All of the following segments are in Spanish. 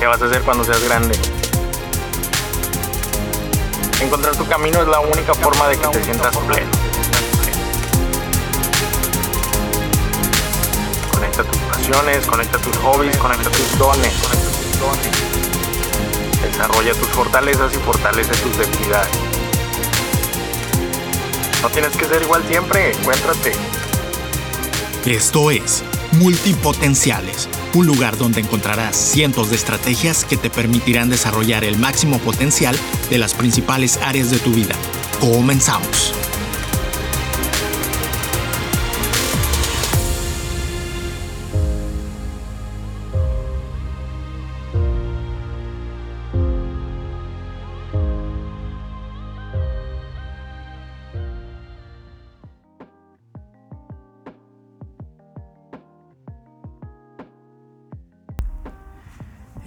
¿Qué vas a hacer cuando seas grande? Encontrar tu camino es la única forma de que te sientas pleno. Conecta tus pasiones, conecta tus hobbies, conecta tus dones. Desarrolla tus fortalezas y fortalece tus debilidades. No tienes que ser igual siempre, encuéntrate. Esto es Multipotenciales, un lugar donde encontrarás cientos de estrategias que te permitirán desarrollar el máximo potencial de las principales áreas de tu vida. Comenzamos.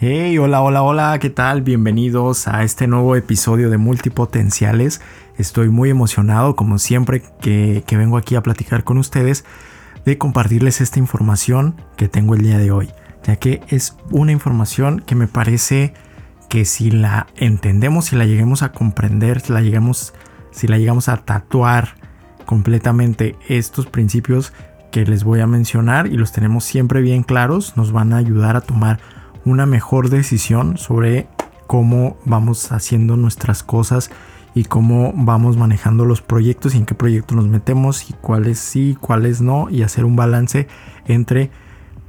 Hey, hola, hola, hola, ¿qué tal? Bienvenidos a este nuevo episodio de Multipotenciales. Estoy muy emocionado, como siempre, que, vengo aquí a platicar con ustedes, de compartirles esta información que tengo el día de hoy, ya que es una información que me parece que si la entendemos, si la lleguemos a comprender, si la llegamos, si la llegamos a tatuar completamente estos principios que les voy a mencionar y los tenemos siempre bien claros, nos van a ayudar a tomar una mejor decisión sobre cómo vamos haciendo nuestras cosas y cómo vamos manejando los proyectos y en qué proyecto nos metemos y cuáles sí, cuáles no y hacer un balance entre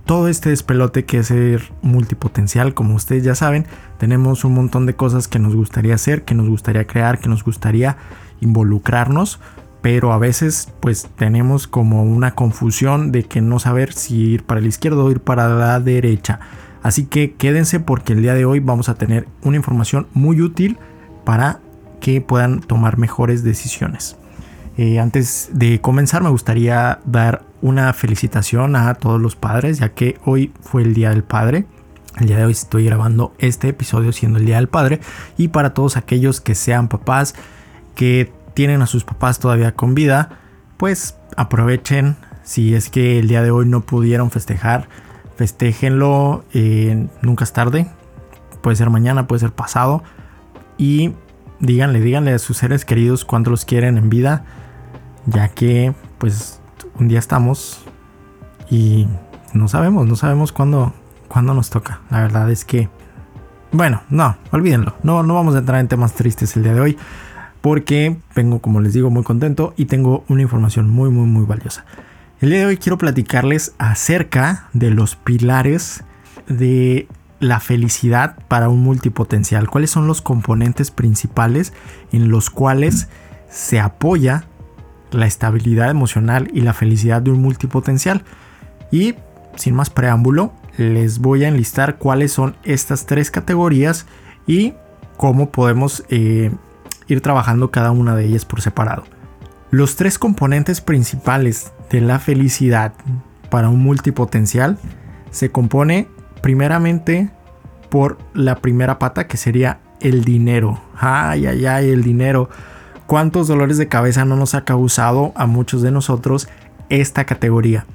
todo este despelote que es ser multipotencial. Como ustedes ya saben, tenemos un montón de cosas que nos gustaría hacer, que nos gustaría crear, que nos gustaría involucrarnos, pero a veces pues tenemos como una confusión de que no saber si ir para la izquierda o ir para la derecha. Así que quédense porque el día de hoy vamos a tener una información muy útil para que puedan tomar mejores decisiones. Eh, antes de comenzar me gustaría dar una felicitación a todos los padres ya que hoy fue el Día del Padre. El día de hoy estoy grabando este episodio siendo el Día del Padre y para todos aquellos que sean papás que tienen a sus papás todavía con vida, pues aprovechen si es que el día de hoy no pudieron festejar Festéjenlo, eh, nunca es tarde. Puede ser mañana, puede ser pasado. Y díganle, díganle a sus seres queridos cuánto los quieren en vida. Ya que, pues, un día estamos y no sabemos, no sabemos cuándo, cuándo nos toca. La verdad es que, bueno, no, olvídenlo. No, no vamos a entrar en temas tristes el día de hoy. Porque vengo, como les digo, muy contento y tengo una información muy, muy, muy valiosa. El día de hoy quiero platicarles acerca de los pilares de la felicidad para un multipotencial. ¿Cuáles son los componentes principales en los cuales se apoya la estabilidad emocional y la felicidad de un multipotencial? Y sin más preámbulo, les voy a enlistar cuáles son estas tres categorías y cómo podemos eh, ir trabajando cada una de ellas por separado. Los tres componentes principales de la felicidad para un multipotencial se compone primeramente por la primera pata que sería el dinero. Ay, ay, ay, el dinero. ¿Cuántos dolores de cabeza no nos ha causado a muchos de nosotros esta categoría?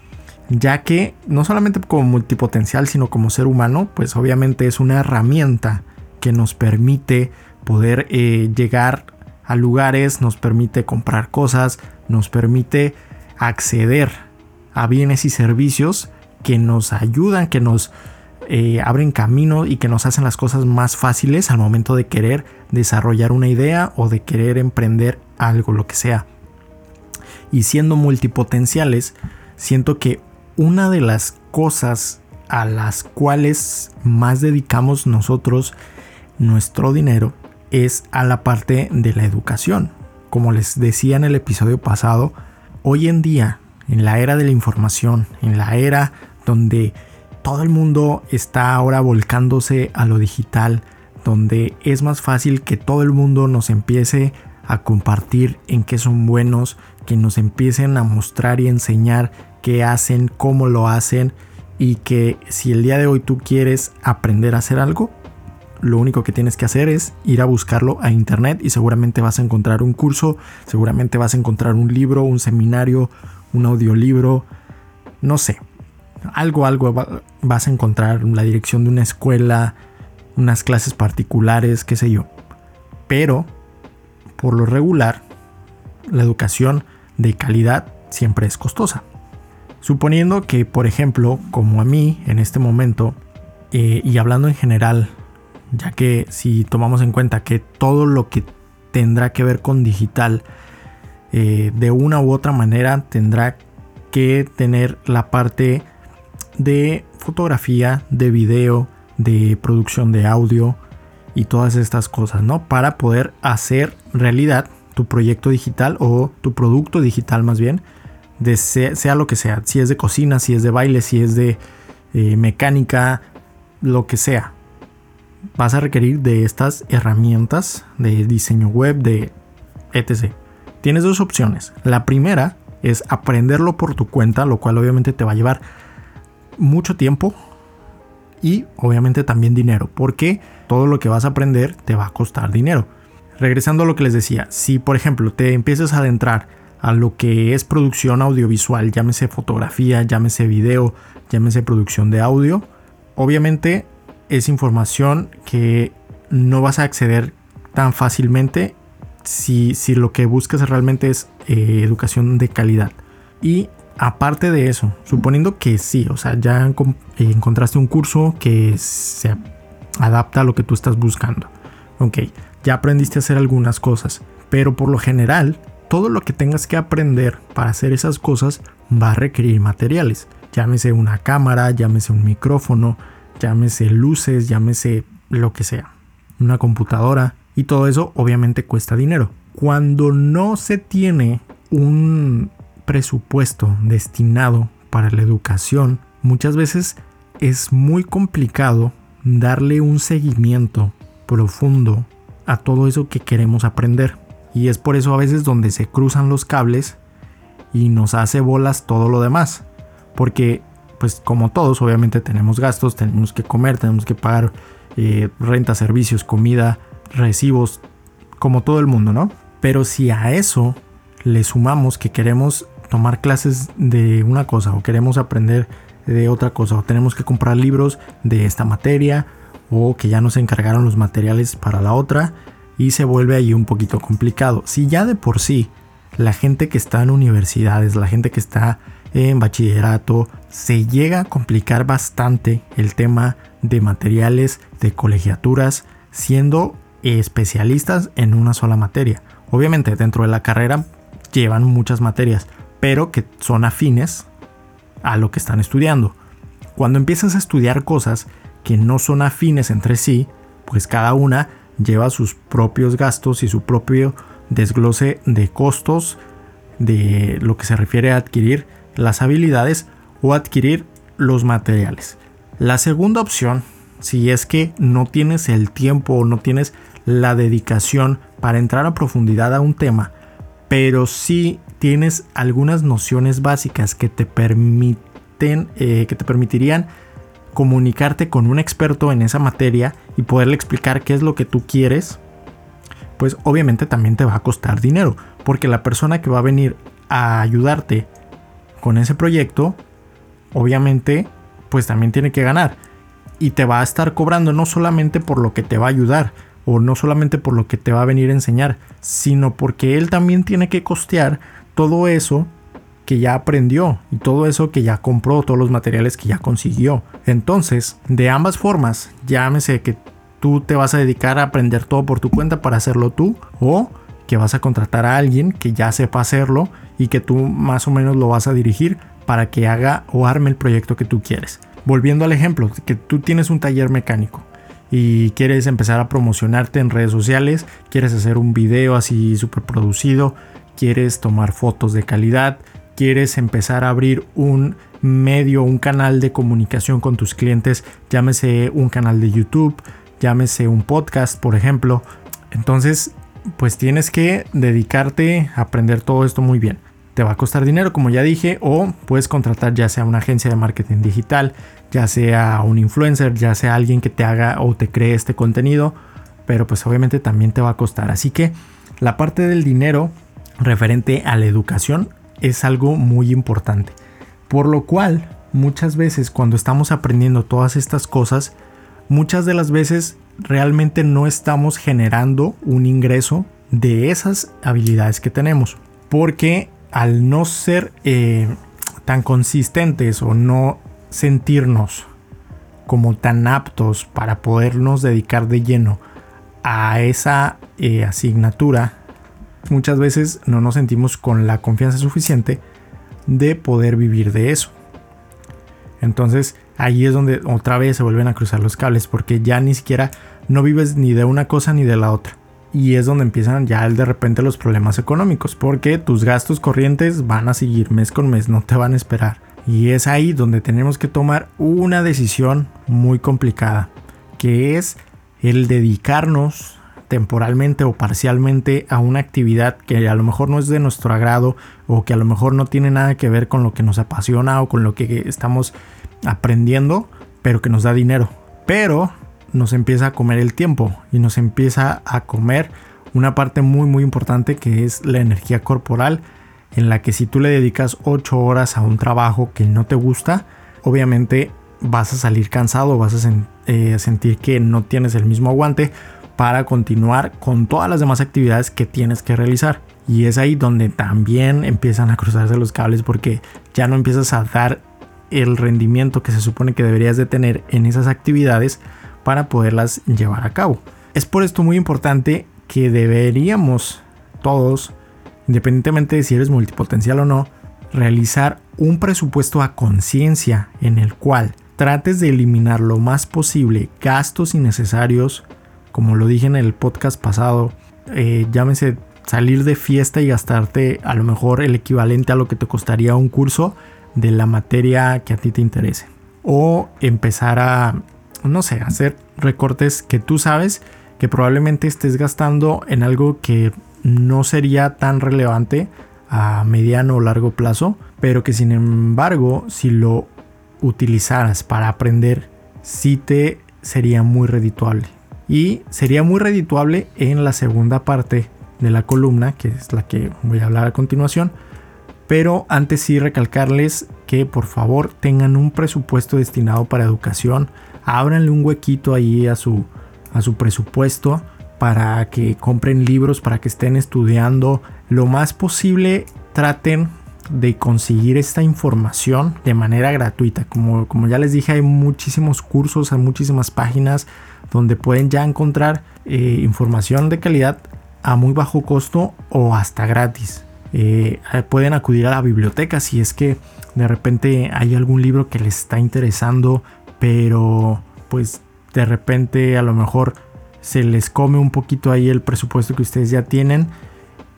Ya que no solamente como multipotencial, sino como ser humano, pues obviamente es una herramienta que nos permite poder eh, llegar a lugares, nos permite comprar cosas, nos permite acceder a bienes y servicios que nos ayudan, que nos eh, abren camino y que nos hacen las cosas más fáciles al momento de querer desarrollar una idea o de querer emprender algo, lo que sea. Y siendo multipotenciales, siento que una de las cosas a las cuales más dedicamos nosotros nuestro dinero es a la parte de la educación. Como les decía en el episodio pasado, hoy en día, en la era de la información, en la era donde todo el mundo está ahora volcándose a lo digital, donde es más fácil que todo el mundo nos empiece a compartir en qué son buenos, que nos empiecen a mostrar y enseñar qué hacen, cómo lo hacen y que si el día de hoy tú quieres aprender a hacer algo, lo único que tienes que hacer es ir a buscarlo a internet y seguramente vas a encontrar un curso, seguramente vas a encontrar un libro, un seminario, un audiolibro, no sé, algo, algo vas a encontrar, la dirección de una escuela, unas clases particulares, qué sé yo. Pero, por lo regular, la educación de calidad siempre es costosa. Suponiendo que, por ejemplo, como a mí en este momento, eh, y hablando en general, ya que si tomamos en cuenta que todo lo que tendrá que ver con digital, eh, de una u otra manera tendrá que tener la parte de fotografía, de video, de producción de audio y todas estas cosas, ¿no? Para poder hacer realidad tu proyecto digital o tu producto digital más bien, sea, lo que sea, si es de cocina, si es de baile, si es de eh, mecánica, lo que sea. Vas a requerir de estas herramientas de diseño web, de etc. Tienes dos opciones. La primera es aprenderlo por tu cuenta, lo cual obviamente te va a llevar mucho tiempo y obviamente también dinero, porque todo lo que vas a aprender te va a costar dinero. Regresando a lo que les decía, si por ejemplo te empiezas a adentrar a lo que es producción audiovisual, llámese fotografía, llámese video, llámese producción de audio, obviamente es información que no vas a acceder tan fácilmente si, si lo que buscas realmente es eh, educación de calidad. Y aparte de eso, suponiendo que sí, o sea, ya encontraste un curso que se adapta a lo que tú estás buscando. Ok, ya aprendiste a hacer algunas cosas, pero por lo general, todo lo que tengas que aprender para hacer esas cosas va a requerir materiales. Llámese una cámara, llámese un micrófono, llámese luces, llámese lo que sea. Una computadora. Y todo eso obviamente cuesta dinero. Cuando no se tiene un presupuesto destinado para la educación, muchas veces es muy complicado darle un seguimiento profundo a todo eso que queremos aprender. Y es por eso a veces donde se cruzan los cables y nos hace bolas todo lo demás. Porque, pues como todos, obviamente tenemos gastos, tenemos que comer, tenemos que pagar eh, renta, servicios, comida, recibos, como todo el mundo, ¿no? Pero si a eso le sumamos que queremos tomar clases de una cosa o queremos aprender de otra cosa o tenemos que comprar libros de esta materia o que ya nos encargaron los materiales para la otra y se vuelve ahí un poquito complicado. Si ya de por sí la gente que está en universidades, la gente que está en bachillerato, se llega a complicar bastante el tema de materiales, de colegiaturas, siendo especialistas en una sola materia. Obviamente dentro de la carrera llevan muchas materias, pero que son afines a lo que están estudiando. Cuando empiezas a estudiar cosas que no son afines entre sí, pues cada una lleva sus propios gastos y su propio desglose de costos de lo que se refiere a adquirir las habilidades o adquirir los materiales. La segunda opción, si es que no tienes el tiempo o no tienes la dedicación para entrar a profundidad a un tema, pero sí tienes algunas nociones básicas que te permiten, eh, que te permitirían comunicarte con un experto en esa materia y poderle explicar qué es lo que tú quieres, pues obviamente también te va a costar dinero, porque la persona que va a venir a ayudarte con ese proyecto, obviamente, pues también tiene que ganar y te va a estar cobrando no solamente por lo que te va a ayudar, o no solamente por lo que te va a venir a enseñar, sino porque él también tiene que costear todo eso que ya aprendió y todo eso que ya compró, todos los materiales que ya consiguió. Entonces, de ambas formas, llámese que tú te vas a dedicar a aprender todo por tu cuenta para hacerlo tú o que vas a contratar a alguien que ya sepa hacerlo y que tú más o menos lo vas a dirigir para que haga o arme el proyecto que tú quieres. Volviendo al ejemplo, que tú tienes un taller mecánico y quieres empezar a promocionarte en redes sociales, quieres hacer un video así súper producido, quieres tomar fotos de calidad, quieres empezar a abrir un medio, un canal de comunicación con tus clientes, llámese un canal de YouTube, llámese un podcast, por ejemplo. Entonces, pues tienes que dedicarte a aprender todo esto muy bien. Te va a costar dinero, como ya dije, o puedes contratar ya sea una agencia de marketing digital, ya sea un influencer, ya sea alguien que te haga o te cree este contenido, pero pues obviamente también te va a costar. Así que la parte del dinero referente a la educación es algo muy importante. Por lo cual, muchas veces cuando estamos aprendiendo todas estas cosas, muchas de las veces realmente no estamos generando un ingreso de esas habilidades que tenemos. Porque al no ser eh, tan consistentes o no sentirnos como tan aptos para podernos dedicar de lleno a esa eh, asignatura, muchas veces no nos sentimos con la confianza suficiente de poder vivir de eso. Entonces ahí es donde otra vez se vuelven a cruzar los cables porque ya ni siquiera no vives ni de una cosa ni de la otra. Y es donde empiezan ya de repente los problemas económicos porque tus gastos corrientes van a seguir mes con mes, no te van a esperar. Y es ahí donde tenemos que tomar una decisión muy complicada, que es el dedicarnos temporalmente o parcialmente a una actividad que a lo mejor no es de nuestro agrado o que a lo mejor no tiene nada que ver con lo que nos apasiona o con lo que estamos aprendiendo, pero que nos da dinero. Pero nos empieza a comer el tiempo y nos empieza a comer una parte muy muy importante que es la energía corporal en la que si tú le dedicas 8 horas a un trabajo que no te gusta, obviamente vas a salir cansado, vas a eh, sentir que no tienes el mismo aguante para continuar con todas las demás actividades que tienes que realizar. Y es ahí donde también empiezan a cruzarse los cables porque ya no empiezas a dar el rendimiento que se supone que deberías de tener en esas actividades para poderlas llevar a cabo. Es por esto muy importante que deberíamos todos independientemente de si eres multipotencial o no, realizar un presupuesto a conciencia en el cual trates de eliminar lo más posible gastos innecesarios, como lo dije en el podcast pasado, eh, llámese salir de fiesta y gastarte a lo mejor el equivalente a lo que te costaría un curso de la materia que a ti te interese. O empezar a, no sé, hacer recortes que tú sabes que probablemente estés gastando en algo que no sería tan relevante a mediano o largo plazo, pero que sin embargo, si lo utilizaras para aprender, sí te sería muy redituable. Y sería muy redituable en la segunda parte de la columna, que es la que voy a hablar a continuación. Pero antes sí recalcarles que por favor tengan un presupuesto destinado para educación. Ábranle un huequito ahí a su, a su presupuesto para que compren libros, para que estén estudiando. Lo más posible traten de conseguir esta información de manera gratuita. Como, como ya les dije, hay muchísimos cursos, hay muchísimas páginas donde pueden ya encontrar eh, información de calidad a muy bajo costo o hasta gratis. Eh, pueden acudir a la biblioteca si es que de repente hay algún libro que les está interesando, pero pues de repente a lo mejor se les come un poquito ahí el presupuesto que ustedes ya tienen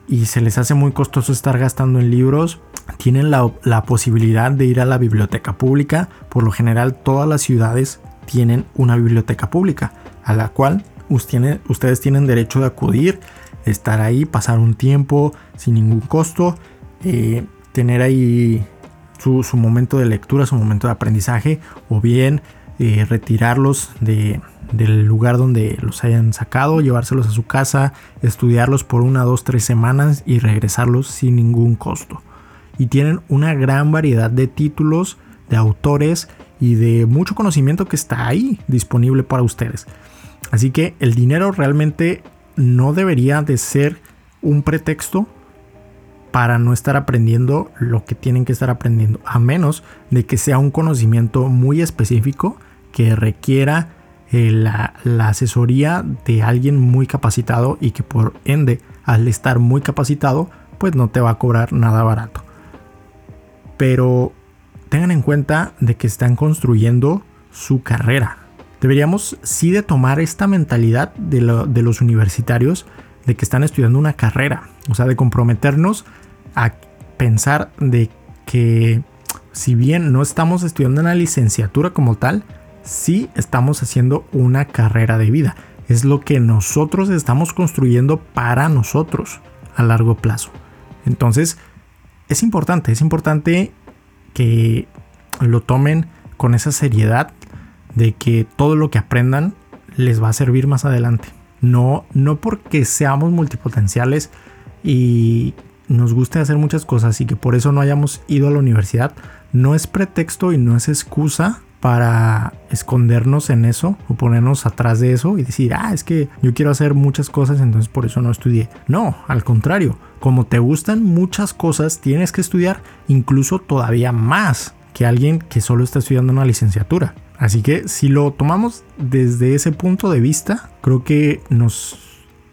y se les hace muy costoso estar gastando en libros, tienen la, posibilidad de ir a la biblioteca pública. Por lo general todas las ciudades tienen una biblioteca pública a la cual ustedes tienen derecho de acudir, estar ahí, pasar un tiempo sin ningún costo, eh, tener ahí su, momento de lectura, su momento de aprendizaje o bien eh, retirarlos de, del lugar donde los hayan sacado, llevárselos a su casa, estudiarlos por una, dos, tres semanas y regresarlos sin ningún costo. Y tienen una gran variedad de títulos, de autores y de mucho conocimiento que está ahí disponible para ustedes. Así que el dinero realmente no debería de ser un pretexto para no estar aprendiendo lo que tienen que estar aprendiendo, a menos de que sea un conocimiento muy específico que requiera eh, la, asesoría de alguien muy capacitado y que por ende al estar muy capacitado pues no te va a cobrar nada barato. Pero tengan en cuenta de que están construyendo su carrera. Deberíamos sí de tomar esta mentalidad de, de los universitarios de que están estudiando una carrera. O sea, de comprometernos a pensar de que si bien no estamos estudiando una licenciatura como tal, si estamos haciendo una carrera de vida. Es lo que nosotros estamos construyendo para nosotros a largo plazo. Entonces, es importante, es importante que lo tomen con esa seriedad de que todo lo que aprendan les va a servir más adelante. No, no porque seamos multipotenciales y nos guste hacer muchas cosas y que por eso no hayamos ido a la universidad, no es pretexto y no es excusa para escondernos en eso o ponernos atrás de eso y decir, ah, es que yo quiero hacer muchas cosas, entonces por eso no estudié. No, al contrario, como te gustan muchas cosas, tienes que estudiar incluso todavía más que alguien que solo está estudiando una licenciatura. Así que si lo tomamos desde ese punto de vista, creo que nos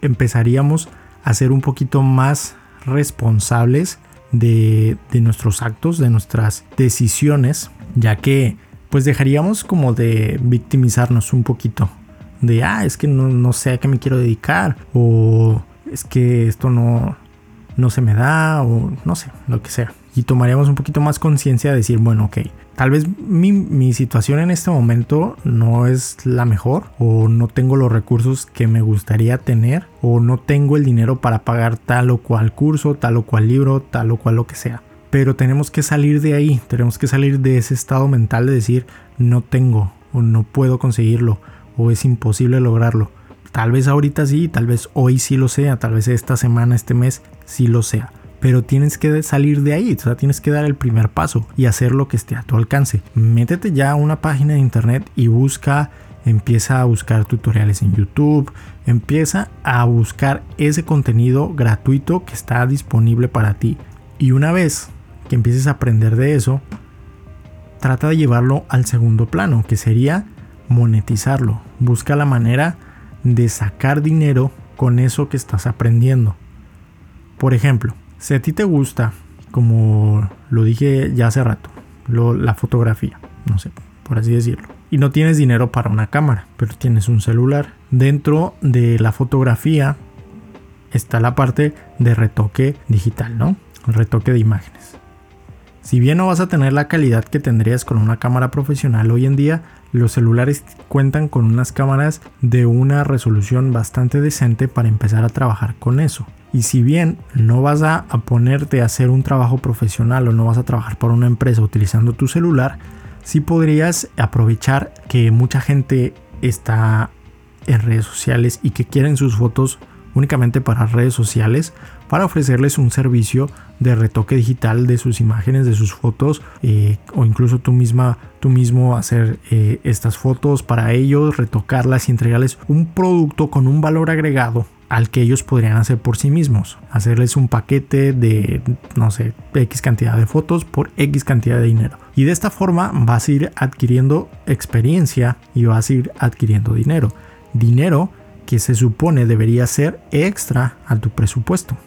empezaríamos a ser un poquito más responsables de, de nuestros actos, de nuestras decisiones, ya que pues dejaríamos como de victimizarnos un poquito. De, ah, es que no, sé a qué me quiero dedicar. O es que esto no, no se me da. O no sé, lo que sea. Y tomaríamos un poquito más conciencia de decir, bueno, ok, tal vez mi, situación en este momento no es la mejor. O no tengo los recursos que me gustaría tener. O no tengo el dinero para pagar tal o cual curso, tal o cual libro, tal o cual lo que sea pero tenemos que salir de ahí, tenemos que salir de ese estado mental de decir no tengo o no puedo conseguirlo o es imposible lograrlo. Tal vez ahorita sí, tal vez hoy sí lo sea, tal vez esta semana, este mes sí lo sea. Pero tienes que salir de ahí, o sea, tienes que dar el primer paso y hacer lo que esté a tu alcance. Métete ya a una página de internet y busca, empieza a buscar tutoriales en YouTube, empieza a buscar ese contenido gratuito que está disponible para ti. Y una vez que empieces a aprender de eso, trata de llevarlo al segundo plano, que sería monetizarlo. Busca la manera de sacar dinero con eso que estás aprendiendo. Por ejemplo, si a ti te gusta, como lo dije ya hace rato, la fotografía, no sé, por así decirlo, y no tienes dinero para una cámara, pero tienes un celular, dentro de la fotografía está la parte de retoque digital, ¿no? El retoque de imágenes. Si bien no vas a tener la calidad que tendrías con una cámara profesional hoy en día, los celulares cuentan con unas cámaras de una resolución bastante decente para empezar a trabajar con eso. Y si bien no vas a, ponerte a hacer un trabajo profesional o no vas a trabajar para una empresa utilizando tu celular, sí podrías aprovechar que mucha gente está en redes sociales y que quieren sus fotos únicamente para redes sociales para ofrecerles un servicio de retoque digital de sus imágenes, de sus fotos eh, o incluso tú misma, tú mismo hacer eh, estas fotos para ellos, retocarlas y entregarles un producto con un valor agregado al que ellos podrían hacer por sí mismos. Hacerles un paquete de, no sé, X cantidad de fotos por X cantidad de dinero. Y de esta forma vas a ir adquiriendo experiencia y vas a ir adquiriendo dinero. Dinero que se supone debería ser extra a tu presupuesto.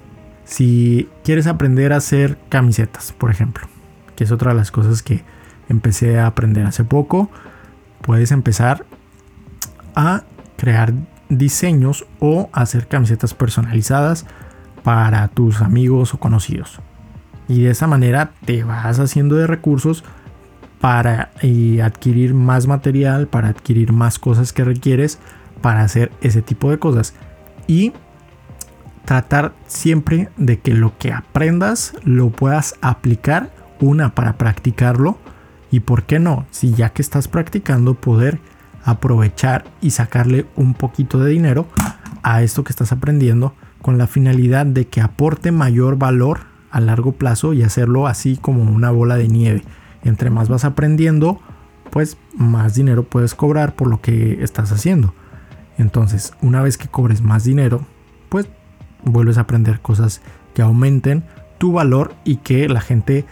Si quieres aprender a hacer camisetas, por ejemplo, que es otra de las cosas que empecé a aprender hace poco, puedes empezar a crear diseños o hacer camisetas personalizadas para tus amigos o conocidos. Y de esa manera te vas haciendo de recursos para adquirir más material, para adquirir más cosas que requieres para hacer ese tipo de cosas. Y tratar siempre de que lo que aprendas lo puedas aplicar una para practicarlo y por qué no, si ya que estás practicando poder aprovechar y sacarle un poquito de dinero a esto que estás aprendiendo con la finalidad de que aporte mayor valor a largo plazo y hacerlo así como una bola de nieve. Entre más vas aprendiendo, pues más dinero puedes cobrar por lo que estás haciendo. Entonces, una vez que cobres más dinero, pues vuelves a aprender cosas que aumenten tu valor y que la gente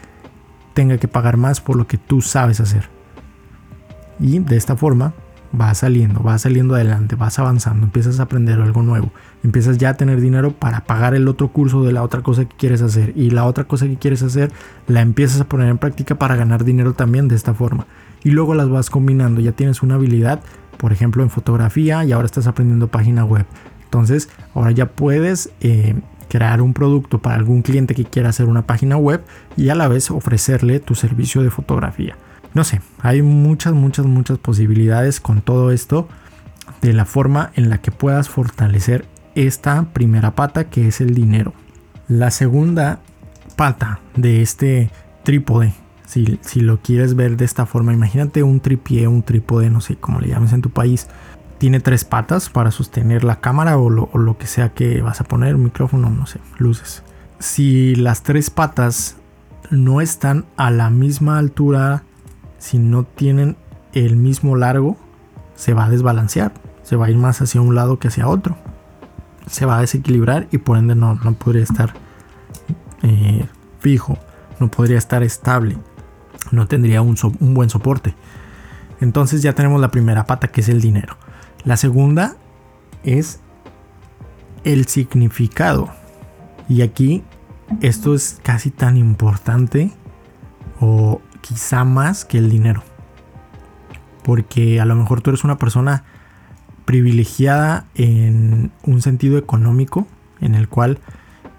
tenga que pagar más por lo que tú sabes hacer. Y de esta forma vas saliendo, vas saliendo adelante, vas avanzando, empiezas a aprender algo nuevo, empiezas ya a tener dinero para pagar el otro curso de la otra cosa que quieres hacer y la otra cosa que quieres hacer la empiezas a poner en práctica para ganar dinero también de esta forma. Y luego las vas combinando, ya tienes una habilidad por ejemplo en fotografía y ahora estás aprendiendo página web. Entonces ahora ya puedes eh, crear un producto para algún cliente que quiera hacer una página web y a la vez ofrecerle tu servicio de fotografía. No sé, hay muchas, muchas, muchas posibilidades con todo esto de la forma en la que puedas fortalecer esta primera pata que es el dinero. La segunda pata de este trípode si, lo quieres ver de esta forma, imagínate un tripié, un trípode, no sé cómo le llames en tu país. Tiene tres patas para sostener la cámara o lo, que sea que vas a poner, micrófono, no sé, luces. Si las tres patas no están a la misma altura, si no tienen el mismo largo se va a desbalancear, se va a ir más hacia un lado que hacia otro. Se va a desequilibrar y por ende no, no podría estar eh, fijo, no podría estar estable, no tendría un, un buen soporte. Entonces ya tenemos la primera pata que es el dinero. La segunda es el significado. Y aquí esto es casi tan importante o quizá más que el dinero. Porque a lo mejor tú eres una persona privilegiada en un sentido económico en el cual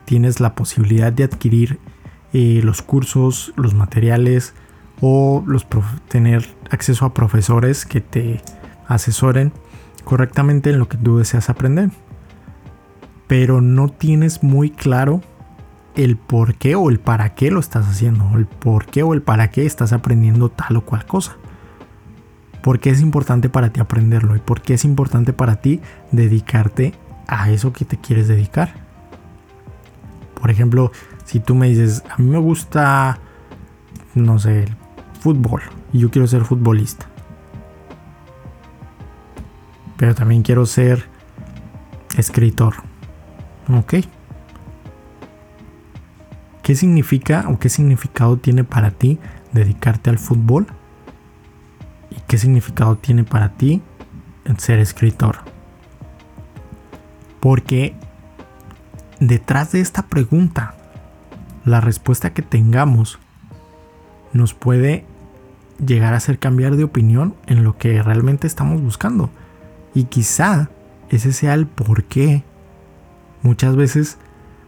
tienes la posibilidad de adquirir eh, los cursos, los materiales o los tener acceso a profesores que te asesoren correctamente en lo que tú deseas aprender. Pero no tienes muy claro el por qué o el para qué lo estás haciendo, el por qué o el para qué estás aprendiendo tal o cual cosa. ¿Por qué es importante para ti aprenderlo? ¿Y por qué es importante para ti dedicarte a eso que te quieres dedicar? Por ejemplo, si tú me dices, a mí me gusta, no sé, el fútbol y yo quiero ser futbolista. Pero también quiero ser escritor. Ok. ¿Qué significa o qué significado tiene para ti dedicarte al fútbol? ¿Y qué significado tiene para ti ser escritor? Porque detrás de esta pregunta, la respuesta que tengamos nos puede llegar a hacer cambiar de opinión en lo que realmente estamos buscando. Y quizá ese sea el por qué muchas veces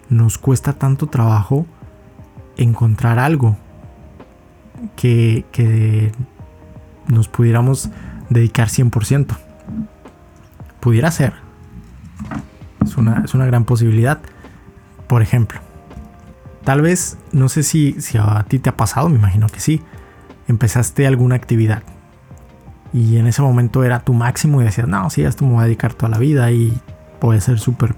nos cuesta tanto trabajo encontrar algo que, que nos pudiéramos dedicar 100%. Pudiera ser. Es una, es una gran posibilidad. Por ejemplo, tal vez, no sé si, si a ti te ha pasado, me imagino que sí, empezaste alguna actividad y en ese momento era tu máximo y decías, no, sí, esto me voy a dedicar toda la vida y voy a ser súper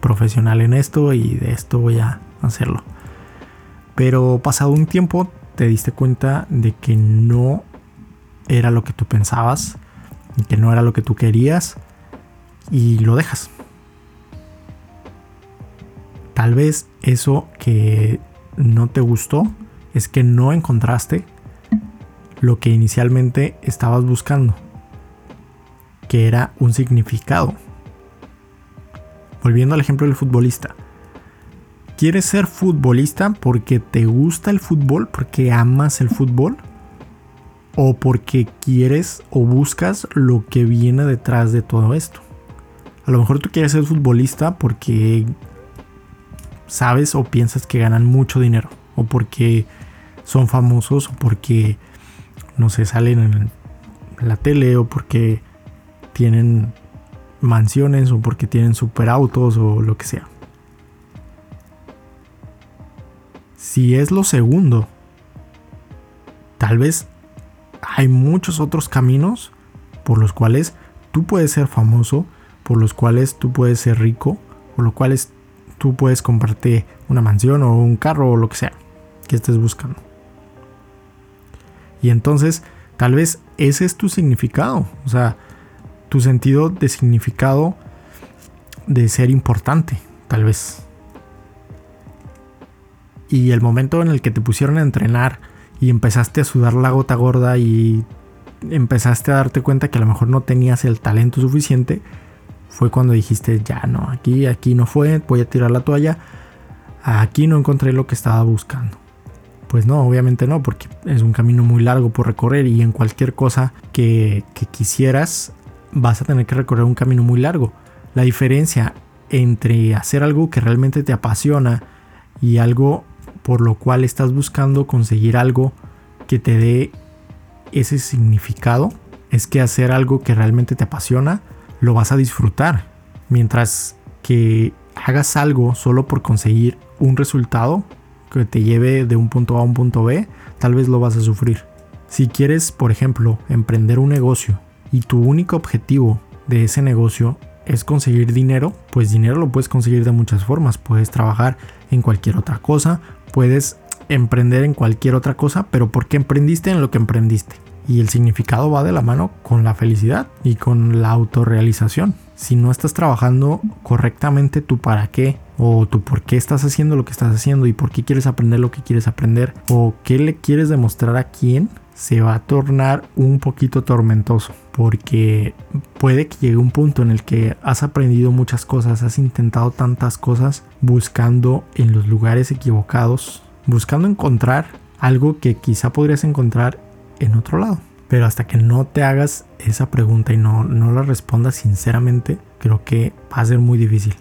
profesional en esto y de esto voy a hacerlo. Pero pasado un tiempo te diste cuenta de que no era lo que tú pensabas, que no era lo que tú querías y lo dejas. Tal vez eso que no te gustó es que no encontraste lo que inicialmente estabas buscando, que era un significado. Volviendo al ejemplo del futbolista. ¿Quieres ser futbolista porque te gusta el fútbol, porque amas el fútbol? ¿O porque quieres o buscas lo que viene detrás de todo esto? A lo mejor tú quieres ser futbolista porque sabes o piensas que ganan mucho dinero. O porque son famosos o porque no sé, salen en la tele o porque tienen mansiones o porque tienen superautos o lo que sea. Si es lo segundo, tal vez hay muchos otros caminos por los cuales tú puedes ser famoso, por los cuales tú puedes ser rico, por los cuales tú puedes comprarte una mansión o un carro o lo que sea que estés buscando. Y entonces, tal vez ese es tu significado. O sea, tu sentido de significado de ser importante, tal vez. Y el momento en el que te pusieron a entrenar y empezaste a sudar la gota gorda y empezaste a darte cuenta que a lo mejor no tenías el talento suficiente, fue cuando dijiste, ya no, aquí, aquí no fue, voy a tirar la toalla, aquí no encontré lo que estaba buscando. Pues no, obviamente no, porque es un camino muy largo por recorrer y en cualquier cosa que, quisieras vas a tener que recorrer un camino muy largo. La diferencia entre hacer algo que realmente te apasiona y algo por lo cual estás buscando conseguir algo que te dé ese significado es que hacer algo que realmente te apasiona lo vas a disfrutar. Mientras que hagas algo solo por conseguir un resultado, que te lleve de un punto A a un punto B, tal vez lo vas a sufrir. Si quieres, por ejemplo, emprender un negocio y tu único objetivo de ese negocio es conseguir dinero, pues dinero lo puedes conseguir de muchas formas. Puedes trabajar en cualquier otra cosa, puedes emprender en cualquier otra cosa, pero ¿por qué emprendiste en lo que emprendiste? Y el significado va de la mano con la felicidad y con la autorrealización. Si no estás trabajando correctamente tu para qué o tu por qué estás haciendo lo que estás haciendo y por qué quieres aprender lo que quieres aprender o qué le quieres demostrar a quién, se va a tornar un poquito tormentoso porque puede que llegue un punto en el que has aprendido muchas cosas, has intentado tantas cosas buscando en los lugares equivocados, buscando encontrar algo que quizá podrías encontrar en otro lado. Pero hasta que no te hagas esa pregunta y no, no la respondas sinceramente, creo que va a ser muy difícil.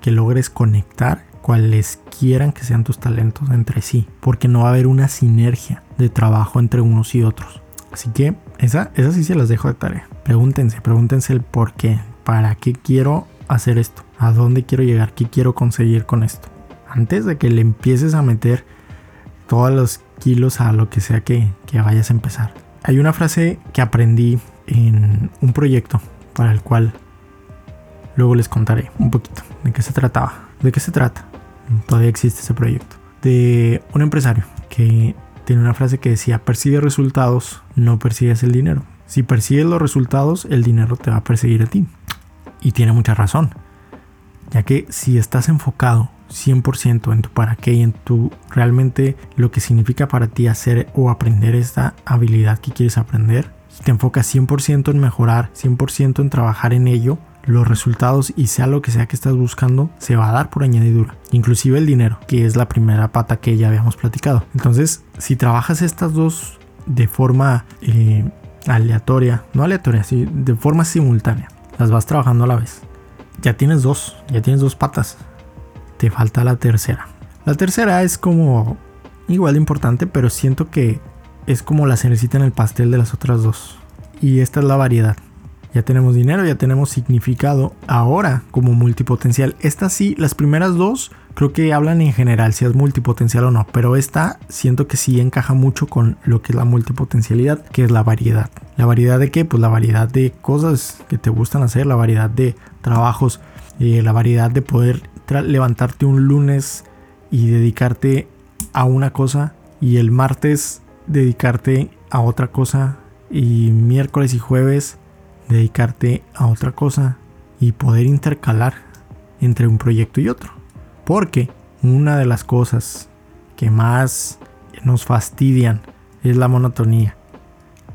Que logres conectar cuales quieran que sean tus talentos entre sí, porque no va a haber una sinergia de trabajo entre unos y otros. Así que esa, esa sí se las dejo de tarea. Pregúntense, pregúntense el por qué, para qué quiero hacer esto, a dónde quiero llegar, qué quiero conseguir con esto. Antes de que le empieces a meter todos los kilos a lo que sea que, vayas a empezar. Hay una frase que aprendí en un proyecto para el cual luego les contaré un poquito de qué se trataba. ¿De qué se trata? Todavía existe ese proyecto. De un empresario que tiene una frase que decía, persigue resultados, no persigues el dinero. Si persigues los resultados, el dinero te va a perseguir a ti. Y tiene mucha razón, ya que si estás enfocado 100% en tu para qué y en tu realmente lo que significa para ti hacer o aprender esta habilidad que quieres aprender. Si te enfocas 100% en mejorar, 100% en trabajar en ello, los resultados y sea lo que sea que estás buscando se va a dar por añadidura. Inclusive el dinero, que es la primera pata que ya habíamos platicado. Entonces, si trabajas estas dos de forma eh, aleatoria, no aleatoria, sí, de forma simultánea, las vas trabajando a la vez. Ya tienes dos, ya tienes dos patas te falta la tercera. La tercera es como igual de importante, pero siento que es como la cerecita en el pastel de las otras dos. Y esta es la variedad. Ya tenemos dinero, ya tenemos significado. Ahora, como multipotencial, estas sí, las primeras dos creo que hablan en general si es multipotencial o no, pero esta siento que sí encaja mucho con lo que es la multipotencialidad, que es la variedad. ¿La variedad de qué? Pues la variedad de cosas que te gustan hacer, la variedad de trabajos, eh, la variedad de poder levantarte un lunes y dedicarte a una cosa y el martes dedicarte a otra cosa y miércoles y jueves dedicarte a otra cosa y poder intercalar entre un proyecto y otro. Porque una de las cosas que más nos fastidian es la monotonía.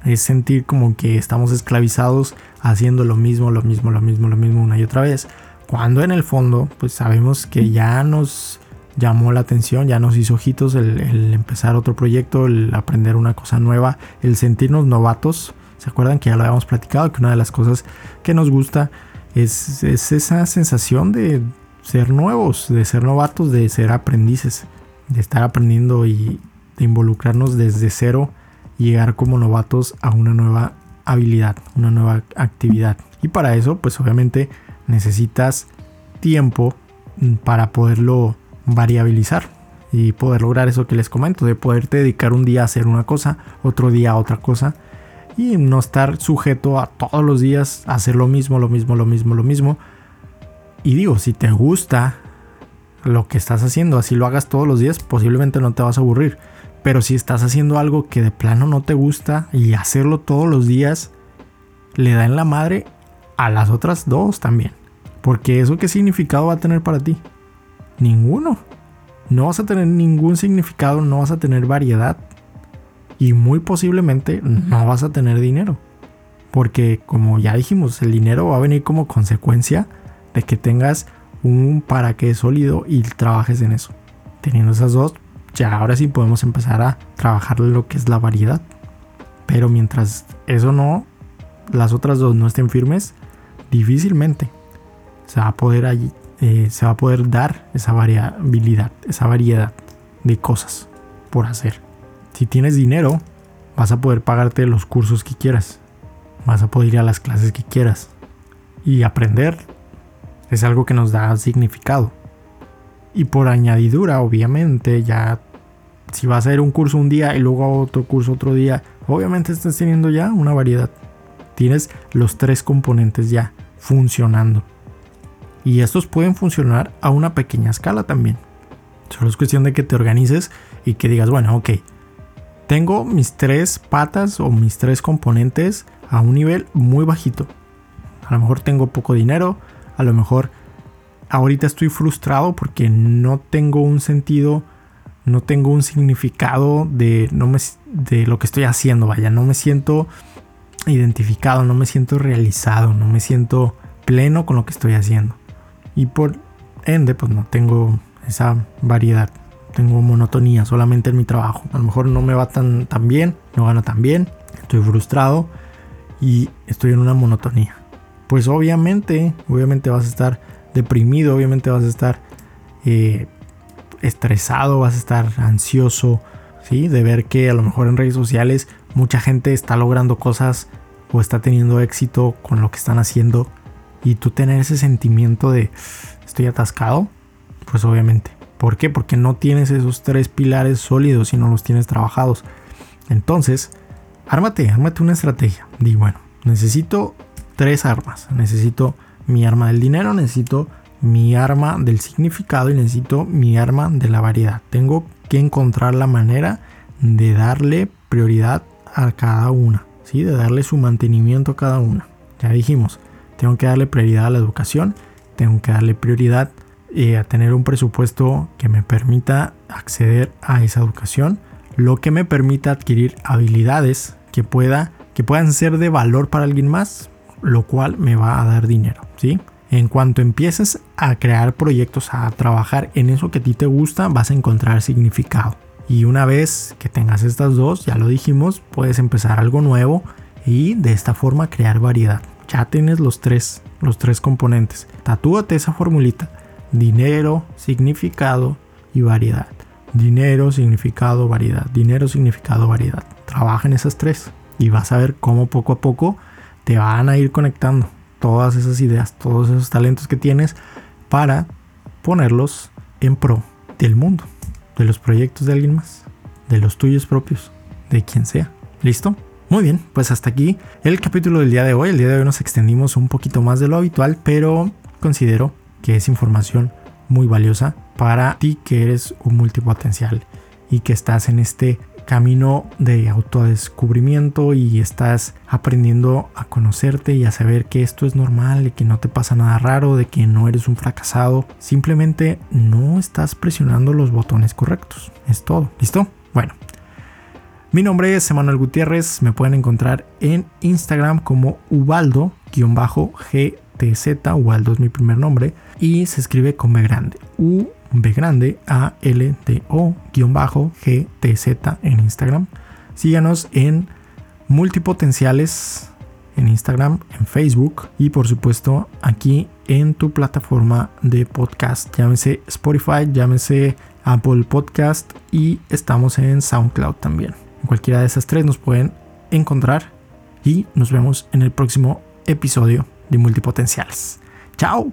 Es sentir como que estamos esclavizados haciendo lo mismo, lo mismo, lo mismo, lo mismo una y otra vez. Cuando en el fondo, pues sabemos que ya nos llamó la atención, ya nos hizo ojitos el, empezar otro proyecto, el aprender una cosa nueva, el sentirnos novatos. ¿Se acuerdan que ya lo habíamos platicado? Que una de las cosas que nos gusta es, esa sensación de ser nuevos, de ser novatos, de ser aprendices, de estar aprendiendo y de involucrarnos desde cero llegar como novatos a una nueva habilidad, una nueva actividad. Y para eso, pues obviamente necesitas tiempo para poderlo variabilizar y poder lograr eso que les comento, de poderte dedicar un día a hacer una cosa, otro día a otra cosa y no estar sujeto a todos los días hacer lo mismo, lo mismo, lo mismo, lo mismo. Y digo, si te gusta lo que estás haciendo, así lo hagas todos los días, posiblemente no te vas a aburrir. Pero si estás haciendo algo que de plano no te gusta y hacerlo todos los días le da en la madre, a las otras dos también. Porque eso qué significado va a tener para ti? Ninguno. No vas a tener ningún significado, no vas a tener variedad. Y muy posiblemente no vas a tener dinero. Porque como ya dijimos, el dinero va a venir como consecuencia de que tengas un para qué sólido y trabajes en eso. Teniendo esas dos, ya ahora sí podemos empezar a trabajar lo que es la variedad. Pero mientras eso no, las otras dos no estén firmes, difícilmente se va a poder allí, eh, se va a poder dar esa variabilidad, esa variedad de cosas por hacer. Si tienes dinero, vas a poder pagarte los cursos que quieras, vas a poder ir a las clases que quieras y aprender es algo que nos da significado. Y por añadidura, obviamente, ya si vas a ir un curso un día y luego otro curso otro día, obviamente estás teniendo ya una variedad. Tienes los tres componentes ya funcionando. Y estos pueden funcionar a una pequeña escala también. Solo es cuestión de que te organices y que digas, bueno, ok, tengo mis tres patas o mis tres componentes a un nivel muy bajito. A lo mejor tengo poco dinero, a lo mejor ahorita estoy frustrado porque no tengo un sentido, no tengo un significado de, no me, de lo que estoy haciendo, vaya, no me siento identificado, no me siento realizado, no me siento pleno con lo que estoy haciendo. Y por ende, pues no tengo esa variedad. Tengo monotonía solamente en mi trabajo. A lo mejor no me va tan, tan bien, no gano tan bien, estoy frustrado y estoy en una monotonía. Pues obviamente, obviamente vas a estar deprimido, obviamente vas a estar eh, estresado, vas a estar ansioso, ¿sí? De ver que a lo mejor en redes sociales mucha gente está logrando cosas o está teniendo éxito con lo que están haciendo y tú tener ese sentimiento de estoy atascado, pues obviamente. ¿Por qué? Porque no tienes esos tres pilares sólidos y no los tienes trabajados. Entonces, ármate, ármate una estrategia. Di, bueno, necesito tres armas. Necesito mi arma del dinero, necesito mi arma del significado y necesito mi arma de la variedad. Tengo que encontrar la manera de darle prioridad a cada una, ¿sí? de darle su mantenimiento a cada una. Ya dijimos, tengo que darle prioridad a la educación, tengo que darle prioridad eh, a tener un presupuesto que me permita acceder a esa educación, lo que me permita adquirir habilidades que, pueda, que puedan ser de valor para alguien más, lo cual me va a dar dinero, ¿sí? En cuanto empieces a crear proyectos, a trabajar en eso que a ti te gusta, vas a encontrar significado. Y una vez que tengas estas dos, ya lo dijimos, puedes empezar algo nuevo y de esta forma crear variedad. Ya tienes los tres, los tres componentes. Tatúate esa formulita. Dinero, significado y variedad. Dinero, significado, variedad. Dinero, significado, variedad. Trabaja en esas tres y vas a ver cómo poco a poco te van a ir conectando todas esas ideas, todos esos talentos que tienes para ponerlos en pro del mundo, de los proyectos de alguien más, de los tuyos propios, de quien sea. ¿Listo? Muy bien, pues hasta aquí el capítulo del día de hoy. El día de hoy nos extendimos un poquito más de lo habitual, pero considero que es información muy valiosa para ti que eres un multipotencial y que estás en este camino de autodescubrimiento y estás aprendiendo a conocerte y a saber que esto es normal, y que no te pasa nada raro, de que no eres un fracasado, simplemente no estás presionando los botones correctos. Es todo. ¿Listo? Bueno. Mi nombre es Emanuel Gutiérrez, me pueden encontrar en Instagram como Ubaldo-GTZ, Ubaldo es mi primer nombre, y se escribe con B grande. U B grande A L D O bajo G T Z en Instagram. Síganos en Multipotenciales en Instagram, en Facebook y por supuesto aquí en tu plataforma de podcast. Llámese Spotify, llámese Apple Podcast y estamos en SoundCloud también. En cualquiera de esas tres nos pueden encontrar y nos vemos en el próximo episodio de Multipotenciales. ¡Chao!